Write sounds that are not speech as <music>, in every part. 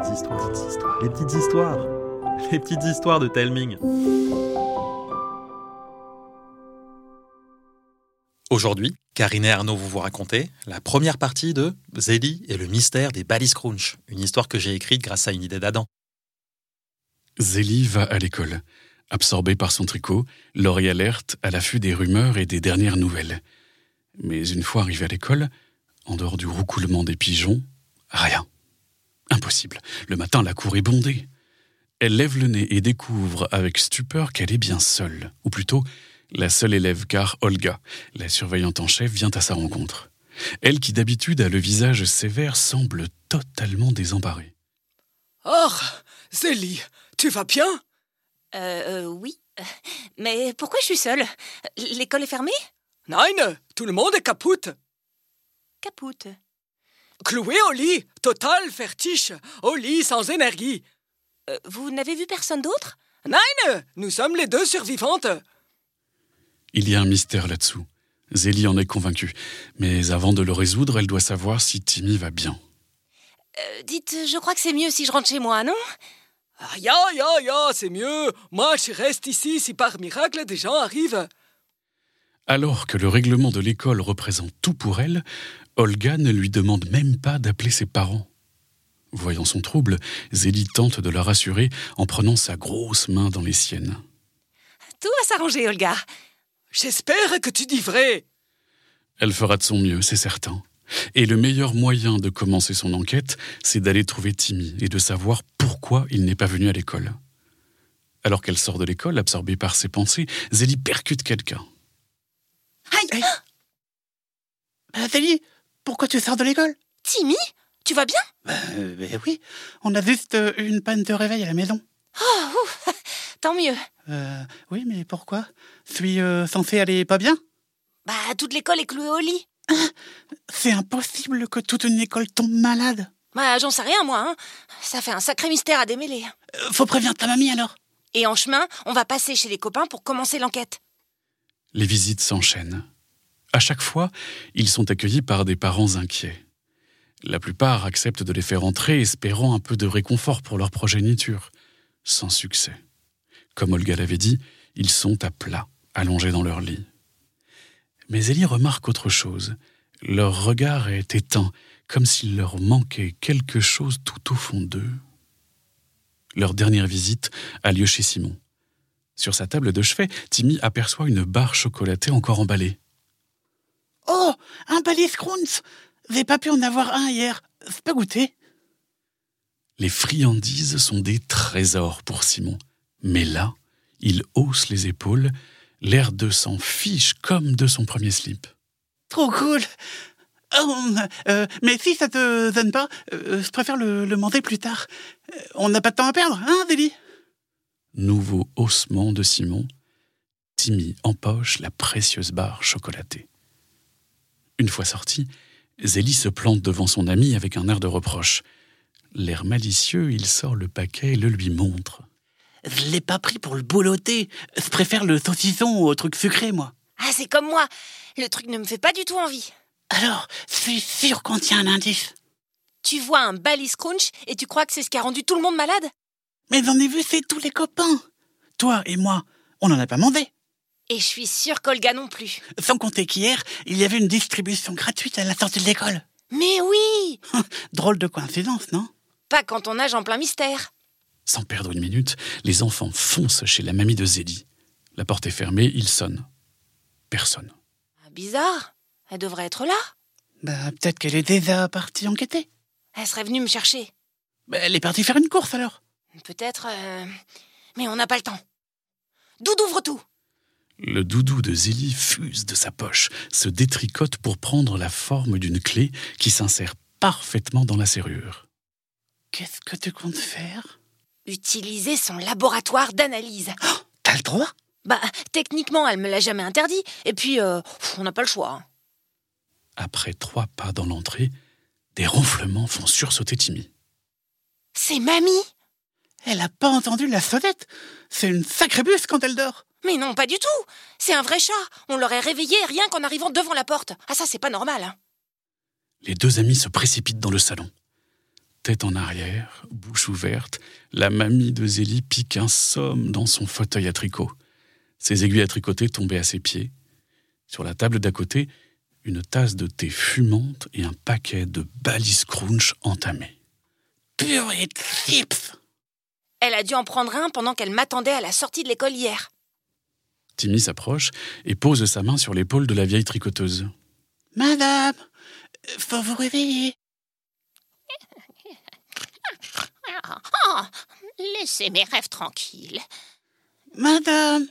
les petites histoires, les petites histoires, de Telming. Aujourd'hui, Karine et Arnaud vont vous raconter la première partie de Zélie et le mystère des Balice Crunch, une histoire que j'ai écrite grâce à une idée d'Adam. Zélie va à l'école, absorbée par son tricot, l'oreille alerte à l'affût des rumeurs et des dernières nouvelles. Mais une fois arrivée à l'école, en dehors du roucoulement des pigeons, rien. Impossible. Le matin, la cour est bondée. Elle lève le nez et découvre avec stupeur qu'elle est bien seule, ou plutôt la seule élève, car Olga, la surveillante en chef, vient à sa rencontre. Elle qui d'habitude a le visage sévère semble totalement désemparée. Oh, Zélie, tu vas bien? Euh, euh, oui. Mais pourquoi je suis seule? L'école est fermée? Nein, tout le monde est capoute. Capoute. Cloué au lit, total vertige, au lit sans énergie. Euh, vous n'avez vu personne d'autre? Nein, nous sommes les deux survivantes. Il y a un mystère là-dessous. Zélie en est convaincue. Mais avant de le résoudre, elle doit savoir si Timmy va bien. Euh, Dites, je crois que c'est mieux si je rentre chez moi, non? Ah, ya, ya, ya, c'est mieux. Moi, je reste ici si par miracle des gens arrivent. Alors que le règlement de l'école représente tout pour elle, Olga ne lui demande même pas d'appeler ses parents. Voyant son trouble, Zélie tente de la rassurer en prenant sa grosse main dans les siennes. Tout va s'arranger, Olga. J'espère que tu dis vrai. Elle fera de son mieux, c'est certain. Et le meilleur moyen de commencer son enquête, c'est d'aller trouver Timmy et de savoir pourquoi il n'est pas venu à l'école. Alors qu'elle sort de l'école, absorbée par ses pensées, Zélie percute quelqu'un. Aïe Bah, Zélie, pourquoi tu sors de l'école? Timmy Tu vas bien? Euh, ben oui, on a juste euh, une panne de réveil à la maison. Oh, ouf, <laughs> tant mieux. Euh, oui, mais pourquoi? Suis euh, censé aller pas bien? Bah, toute l'école est clouée au lit. <laughs> C'est impossible que toute une école tombe malade. Bah, j'en sais rien, moi. Hein. Ça fait un sacré mystère à démêler. Euh, faut prévenir ta mamie alors. Et en chemin, on va passer chez les copains pour commencer l'enquête. Les visites s'enchaînent. À chaque fois, ils sont accueillis par des parents inquiets. La plupart acceptent de les faire entrer, espérant un peu de réconfort pour leur progéniture. Sans succès. Comme Olga l'avait dit, ils sont à plat, allongés dans leur lit. Mais Ellie remarque autre chose. Leur regard est éteint, comme s'il leur manquait quelque chose tout au fond d'eux. Leur dernière visite a lieu chez Simon. Sur sa table de chevet, Timmy aperçoit une barre chocolatée encore emballée. Oh, un balai Scrounce J'ai pas pu en avoir un hier. C'est pas goûté Les friandises sont des trésors pour Simon. Mais là, il hausse les épaules, l'air de s'en fiche comme de son premier slip. Trop cool Oh, euh, mais si ça te donne pas, euh, je préfère le, le manger plus tard. Euh, On n'a pas de temps à perdre, hein, Zélie? Nouveau haussement de Simon. Timmy empoche la précieuse barre chocolatée. Une fois sorti, Zélie se plante devant son ami avec un air de reproche. L'air malicieux, il sort le paquet et le lui montre. Je l'ai pas pris pour le boulotter. Je préfère le saucisson au truc sucré, moi. Ah, c'est comme moi. Le truc ne me fait pas du tout envie. Alors, je suis sûr qu'on tient un indice. Tu vois un Balice Crunch et tu crois que c'est ce qui a rendu tout le monde malade? Mais j'en ai vu, c'est tous les copains. Toi et moi, on n'en a pas mangé. Et je suis sûre qu'Olga non plus. Sans compter qu'hier, il y avait une distribution gratuite à la sortie de l'école. Mais oui <laughs> Drôle de coïncidence, non? Pas quand on nage en plein mystère. Sans perdre une minute, les enfants foncent chez la mamie de Zélie. La porte est fermée, ils sonnent. Personne. Ah, Bizarre. Elle devrait être là. Bah, peut-être qu'elle est déjà partie enquêter. Elle serait venue me chercher. Bah, elle est partie faire une course alors. Peut-être. euh, Mais on n'a pas le temps. D'où ouvre tout Le doudou de Zélie fuse de sa poche, se détricote pour prendre la forme d'une clé qui s'insère parfaitement dans la serrure. Qu'est-ce que tu comptes faire? Utiliser son laboratoire d'analyse. T'as le droit? Bah, techniquement, elle me l'a jamais interdit. Et puis, euh, on n'a pas le choix. hein. Après trois pas dans l'entrée, des ronflements font sursauter Timmy. C'est mamie? Elle a pas entendu la sonnette. C'est une sacrée buse quand elle dort. Mais non, pas du tout C'est un vrai chat On l'aurait réveillé rien qu'en arrivant devant la porte. Ah ça, c'est pas normal. hein. Les deux amis se précipitent dans le salon. Tête en arrière, bouche ouverte, la mamie de Zélie pique un somme dans son fauteuil à tricot. Ses aiguilles à tricoter tombaient à ses pieds. Sur la table d'à côté, une tasse de thé fumante et un paquet de balises crunch entamés. Purée de chips Elle a dû en prendre un pendant qu'elle m'attendait à la sortie de l'école hier. Timmy s'approche et pose sa main sur l'épaule de la vieille tricoteuse. Madame, faut vous réveiller. Oh, laissez mes rêves tranquilles. Madame,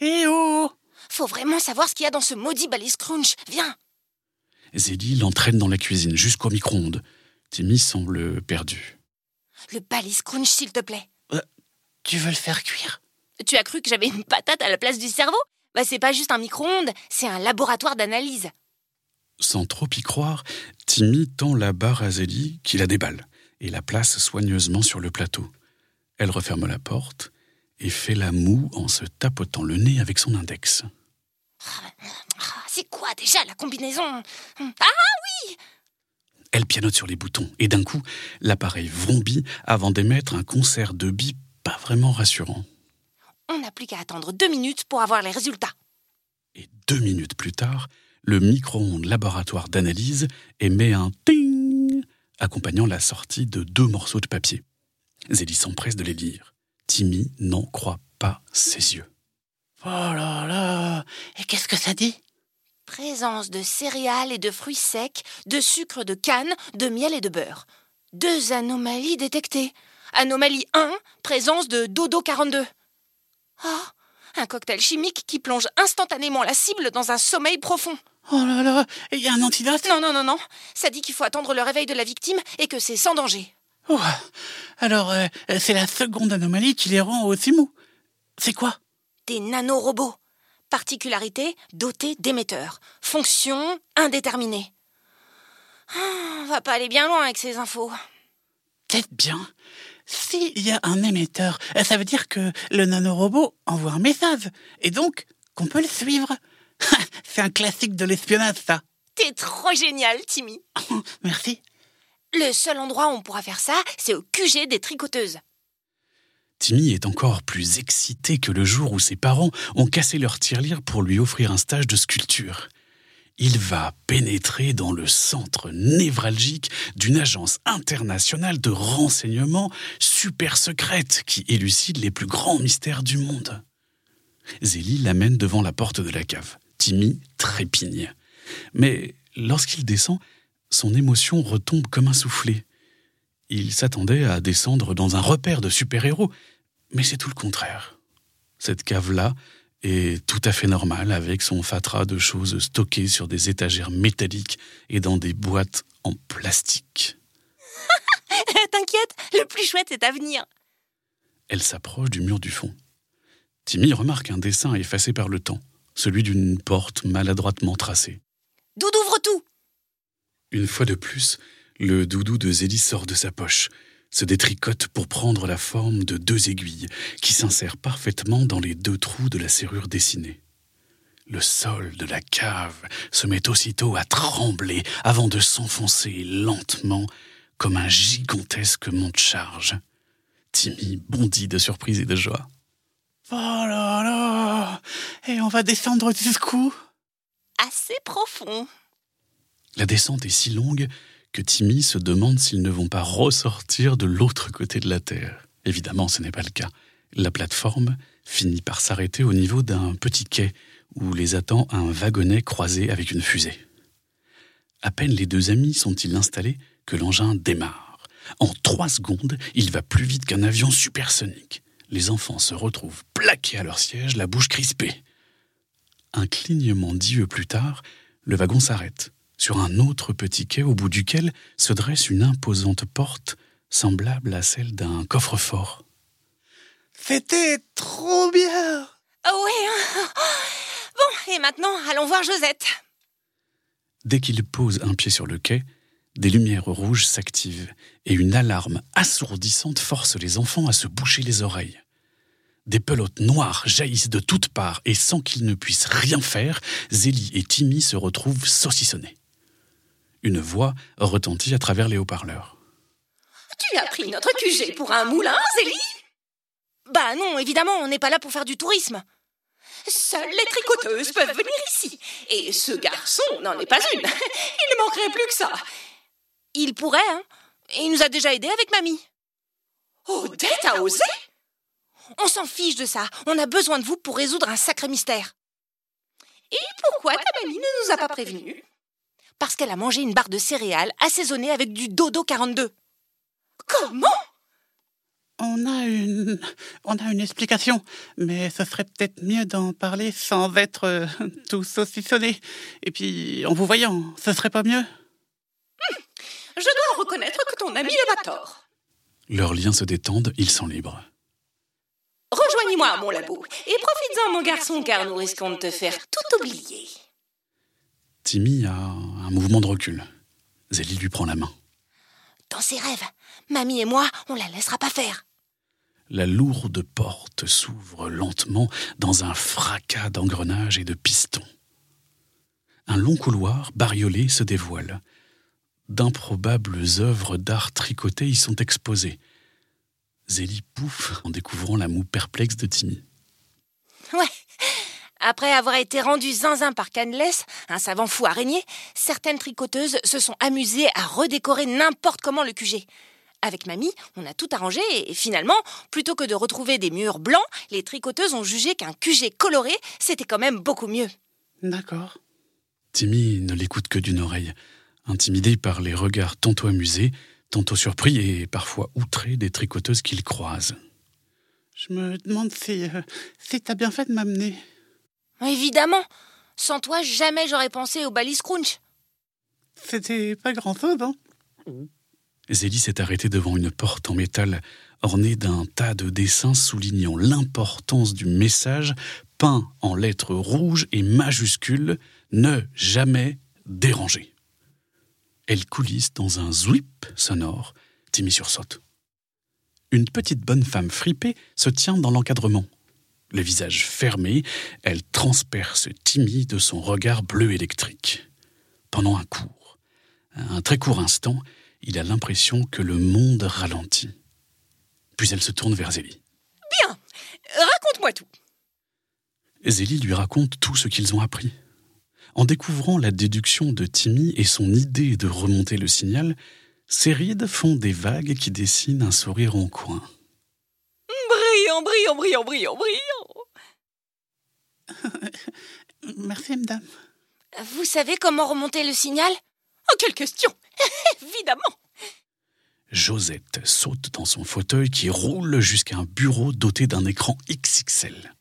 eh oh Faut vraiment savoir ce qu'il y a dans ce maudit balise crunch. Viens Zélie l'entraîne dans la cuisine jusqu'au micro-ondes. Timmy semble perdu. Le balise crunch, s'il te plaît. Tu veux le faire cuire? Tu as cru que j'avais une patate à la place du cerveau? Bah, c'est pas juste un micro-ondes, c'est un laboratoire d'analyse. Sans trop y croire, Timmy tend la barre à Zélie qui la déballe et la place soigneusement sur le plateau. Elle referme la porte et fait la moue en se tapotant le nez avec son index. Ah, C'est quoi déjà la combinaison? Ah Elle pianote sur les boutons et d'un coup, l'appareil vrombit avant d'émettre un concert de billes pas vraiment rassurant. On n'a plus qu'à attendre deux minutes pour avoir les résultats. Et deux minutes plus tard, le micro-ondes laboratoire d'analyse émet un ting, accompagnant la sortie de deux morceaux de papier. Zélie s'empresse de les lire. Timmy n'en croit pas ses yeux. Oh là là Et qu'est-ce que ça dit? Présence de céréales et de fruits secs, de sucre de canne, de miel et de beurre. Deux anomalies détectées. Anomalie 1, présence de Dodo 42. Ah, un cocktail chimique qui plonge instantanément la cible dans un sommeil profond. Oh là là Il y a un antidote? Non, non, non, non. Ça dit qu'il faut attendre le réveil de la victime et que c'est sans danger. Oh, Alors, euh, c'est la seconde anomalie qui les rend aussi mous. C'est quoi? Des nanorobots. Particularité dotés d'émetteurs. Fonction indéterminée. Ah, on va pas aller bien loin avec ces infos. Peut-être bien. S'il y a un émetteur, euh, ça veut dire que le nanorobot envoie un message. Et donc, qu'on peut le suivre. <laughs> C'est un classique de l'espionnage, ça. T'es trop génial, Timmy. <laughs> Merci. Le seul endroit où on pourra faire ça, c'est au QG des tricoteuses. Timmy est encore plus excité que le jour où ses parents ont cassé leur tirelire pour lui offrir un stage de sculpture. Il va pénétrer dans le centre névralgique d'une agence internationale de renseignement super secrète qui élucide les plus grands mystères du monde. Zélie l'amène devant la porte de la cave. Timmy trépigne. Mais lorsqu'il descend, son émotion retombe comme un soufflet. Il s'attendait à descendre dans un repère de super-héros, mais c'est tout le contraire. Cette cave-là est tout à fait normale avec son fatras de choses stockées sur des étagères métalliques et dans des boîtes en plastique. <laughs> T'inquiète, le plus chouette c'est à venir. Elle s'approche du mur du fond. Timmy remarque un dessin effacé par le temps, celui d'une porte maladroitement tracée. Doudou ouvre tout. Une fois de plus, le doudou de Zélie sort de sa poche, se détricote pour prendre la forme de deux aiguilles qui s'insèrent parfaitement dans les deux trous de la serrure dessinée. Le sol de la cave se met aussitôt à trembler avant de s'enfoncer lentement comme un gigantesque monte-charge. Timmy bondit de surprise et de joie. Oh là là Et on va descendre jusqu'où? Assez profond. La descente est si longue que Timmy se demande s'ils ne vont pas ressortir de l'autre côté de la Terre. Évidemment, ce n'est pas le cas. La plateforme finit par s'arrêter au niveau d'un petit quai où les attend un wagonnet croisé avec une fusée. À peine les deux amis sont-ils installés que l'engin démarre. En trois secondes, il va plus vite qu'un avion supersonique. Les enfants se retrouvent plaqués à leur siège, la bouche crispée. Un clignement d'yeux plus tard, le wagon s'arrête sur un autre petit quai au bout duquel se dresse une imposante porte semblable à celle d'un coffre-fort. C'était trop bien Ah ouais. hein. Bon, et maintenant, allons voir Josette. Dès qu'il pose un pied sur le quai, des lumières rouges s'activent et une alarme assourdissante force les enfants à se boucher les oreilles. Des pelotes noires jaillissent de toutes parts et sans qu'ils ne puissent rien faire, Zélie et Timmy se retrouvent saucissonnés. Une voix retentit à travers les haut-parleurs. Tu as pris notre QG pour un moulin, Zélie? Bah non, évidemment, on n'est pas là pour faire du tourisme. Seules les tricoteuses peuvent venir ici. Et ce garçon n'en est pas une. <laughs> Il ne manquerait plus que ça. Il pourrait, hein. Il nous a déjà aidés avec mamie. Odette a osé? On s'en fiche de ça. On a besoin de vous pour résoudre un sacré mystère. Et pourquoi ta mamie ne nous a pas prévenus? Parce qu'elle a mangé une barre de céréales assaisonnée avec du dodo 42. Comment? On a une. On a une explication, mais ce serait peut-être mieux d'en parler sans être euh, <laughs> tout saucissonné. Et puis, en vous voyant, ce serait pas mieux Je dois reconnaître que ton ami n'a pas tort. Leurs liens se détendent, ils sont libres. Rejoignez-moi à mon labo et profites-en, mon garçon, car nous risquons de te faire tout oublier. Timmy a un mouvement de recul. Zélie lui prend la main. Dans ses rêves, mamie et moi, on la laissera pas faire. La lourde porte s'ouvre lentement dans un fracas d'engrenages et de pistons. Un long couloir bariolé se dévoile. D'improbables œuvres d'art tricotées y sont exposées. Zélie pouffe en découvrant la moue perplexe de Timmy. Ouais. Après avoir été rendue zinzin par Canless, un savant fou araignée, certaines tricoteuses se sont amusées à redécorer n'importe comment le QG. Avec mamie, on a tout arrangé et finalement, plutôt que de retrouver des murs blancs, les tricoteuses ont jugé qu'un QG coloré, c'était quand même beaucoup mieux. D'accord. Timmy ne l'écoute que d'une oreille, intimidé par les regards tantôt amusés, tantôt surpris et parfois outrés des tricoteuses qu'il croise. Je me demande si. euh, si t'as bien fait de m'amener. Évidemment. Sans toi, jamais j'aurais pensé au Bally Scrunch. C'était pas grand-chose, hein Zélie s'est arrêtée devant une porte en métal ornée d'un tas de dessins soulignant l'importance du message peint en lettres rouges et majuscules Ne jamais déranger. Elle coulisse dans un zwip sonore. Timmy sursaute. Une petite bonne femme fripée se tient dans l'encadrement. Le visage fermé, elle transperce Timmy de son regard bleu électrique. Pendant un court, un très court instant, il a l'impression que le monde ralentit. Puis elle se tourne vers Zélie. Bien. Raconte-moi tout. Zélie lui raconte tout ce qu'ils ont appris. En découvrant la déduction de Timmy et son idée de remonter le signal, ses rides font des vagues qui dessinent un sourire en coin. Brillant, brillant, brillant, brillant, brillant. <laughs> Merci, madame. Vous savez comment remonter le signal? Oh, quelle question <laughs> Évidemment. Josette saute dans son fauteuil qui roule jusqu'à un bureau doté d'un écran XXL.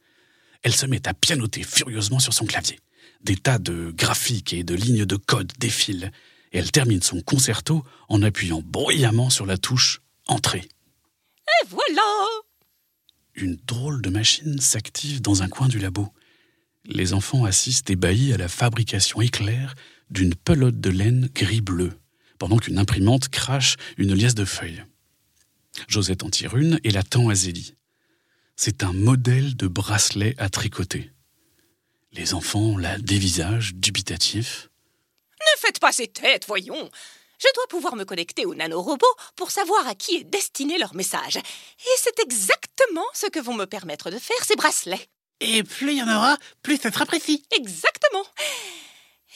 Elle se met à pianoter furieusement sur son clavier. Des tas de graphiques et de lignes de code défilent, et elle termine son concerto en appuyant bruyamment sur la touche Entrée. Et voilà Une drôle de machine s'active dans un coin du labo. Les enfants assistent ébahis à la fabrication éclair d'une pelote de laine gris-bleu, pendant qu'une imprimante crache une liasse de feuilles. Josette en tire une et la tend à Zélie. C'est un modèle de bracelet à tricoter. Les enfants la dévisagent, dubitatifs. Ne faites pas ces têtes, voyons Je dois pouvoir me connecter au nanorobot pour savoir à qui est destiné leur message. Et c'est exactement ce que vont me permettre de faire ces bracelets. Et plus il y en aura, plus ce sera précis. Exactement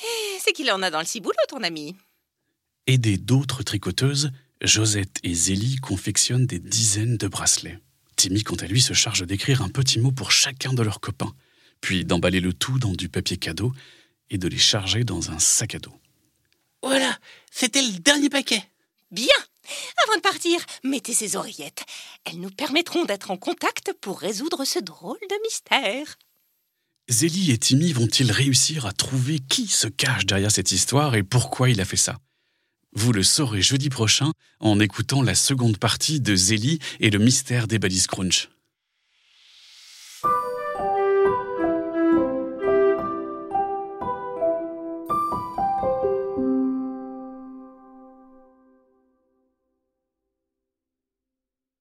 Et c'est qu'il en a dans le ciboulot, ton ami. Aidées d'autres tricoteuses, Josette et Zélie confectionnent des dizaines de bracelets. Timmy, quant à lui, se charge d'écrire un petit mot pour chacun de leurs copains, puis d'emballer le tout dans du papier cadeau et de les charger dans un sac à dos. Voilà, c'était le dernier paquet. Bien Avant de partir, mettez ces oreillettes. Elles nous permettront d'être en contact pour résoudre ce drôle de mystère. Zélie et Timmy vont-ils réussir à trouver qui se cache derrière cette histoire et pourquoi il a fait ça? Vous le saurez jeudi prochain en écoutant la seconde partie de Zélie et le mystère des balises crunch.